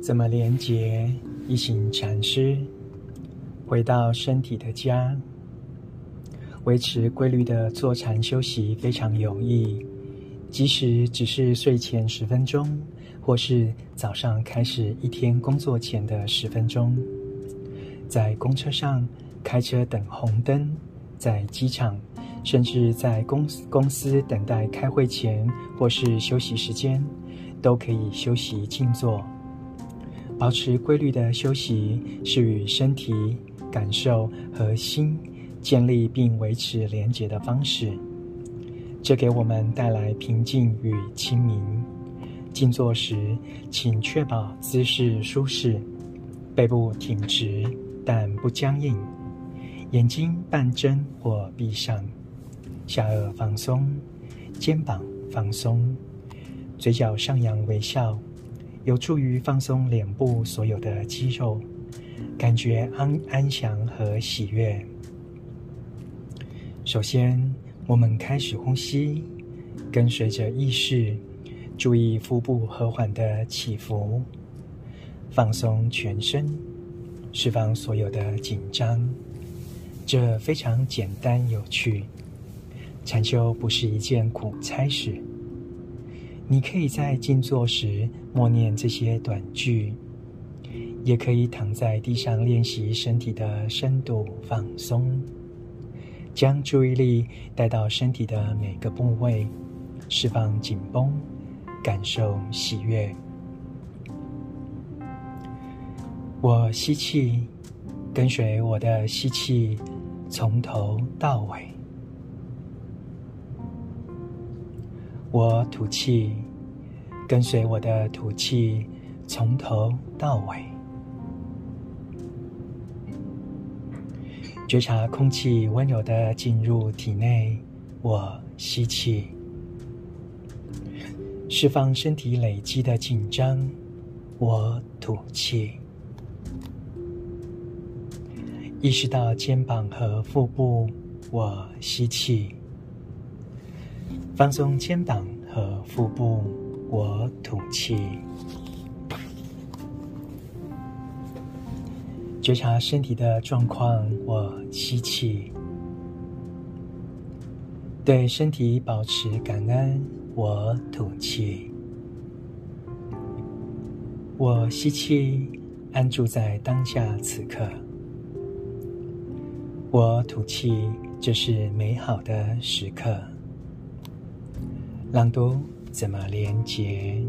怎么连接？一行禅师回到身体的家，维持规律的坐禅休息非常有益。即使只是睡前十分钟，或是早上开始一天工作前的十分钟，在公车上开车等红灯，在机场，甚至在公公司等待开会前或是休息时间，都可以休息静坐。保持规律的休息，是与身体、感受和心建立并维持连结的方式。这给我们带来平静与清明。静坐时，请确保姿势舒适，背部挺直但不僵硬，眼睛半睁或闭上，下颚放松，肩膀放松，嘴角上扬微笑。有助于放松脸部所有的肌肉，感觉安安详和喜悦。首先，我们开始呼吸，跟随着意识，注意腹部和缓的起伏，放松全身，释放所有的紧张。这非常简单有趣。禅修不是一件苦差事。你可以在静坐时默念这些短句，也可以躺在地上练习身体的深度放松，将注意力带到身体的每个部位，释放紧绷，感受喜悦。我吸气，跟随我的吸气，从头到尾。我吐气，跟随我的吐气，从头到尾。觉察空气温柔的进入体内。我吸气，释放身体累积的紧张。我吐气，意识到肩膀和腹部。我吸气。放松肩膀和腹部，我吐气。觉察身体的状况，我吸气。对身体保持感恩，我吐气。我吸气，安住在当下此刻。我吐气，这是美好的时刻。朗读怎么连接？